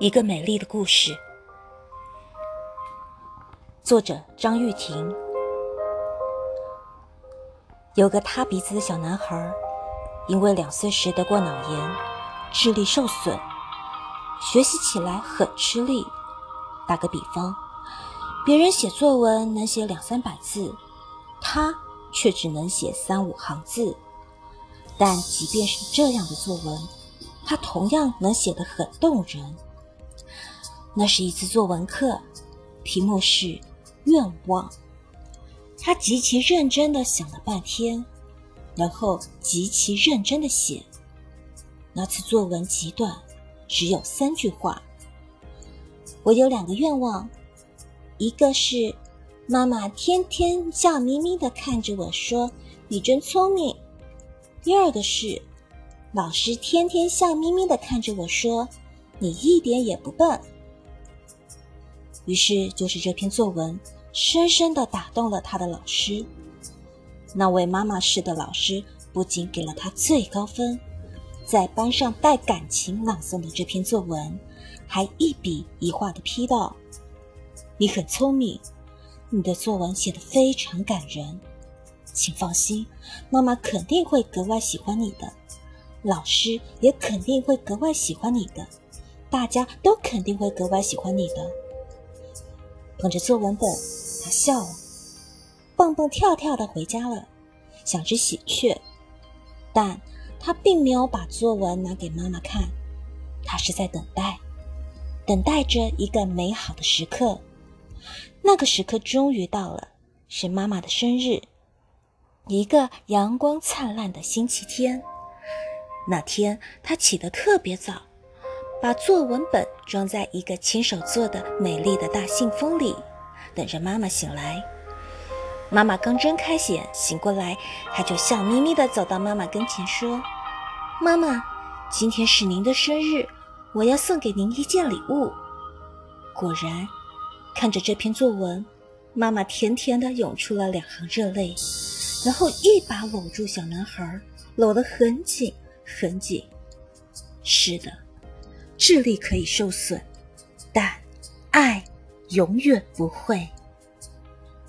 一个美丽的故事，作者张玉婷。有个塌鼻子的小男孩，因为两岁时得过脑炎，智力受损，学习起来很吃力。打个比方，别人写作文能写两三百字，他却只能写三五行字。但即便是这样的作文，他同样能写得很动人。那是一次作文课，题目是愿望。他极其认真的想了半天，然后极其认真的写。那次作文极短，只有三句话。我有两个愿望，一个是妈妈天天笑眯眯的看着我说：“你真聪明。”第二个是老师天天笑眯眯的看着我说：“你一点也不笨。”于是，就是这篇作文深深的打动了他的老师。那位妈妈式的老师不仅给了他最高分，在班上带感情朗诵的这篇作文，还一笔一画的批道：“你很聪明，你的作文写得非常感人，请放心，妈妈肯定会格外喜欢你的，老师也肯定会格外喜欢你的，大家都肯定会格外喜欢你的。”捧着作文本，他笑了，蹦蹦跳跳的回家了，想只喜鹊。但他并没有把作文拿给妈妈看，他是在等待，等待着一个美好的时刻。那个时刻终于到了，是妈妈的生日，一个阳光灿烂的星期天。那天他起得特别早。把作文本装在一个亲手做的美丽的大信封里，等着妈妈醒来。妈妈刚睁开眼，醒过来，他就笑眯眯地走到妈妈跟前说：“妈妈，今天是您的生日，我要送给您一件礼物。”果然，看着这篇作文，妈妈甜甜地涌出了两行热泪，然后一把搂住小男孩，搂得很紧很紧。是的。智力可以受损，但爱永远不会。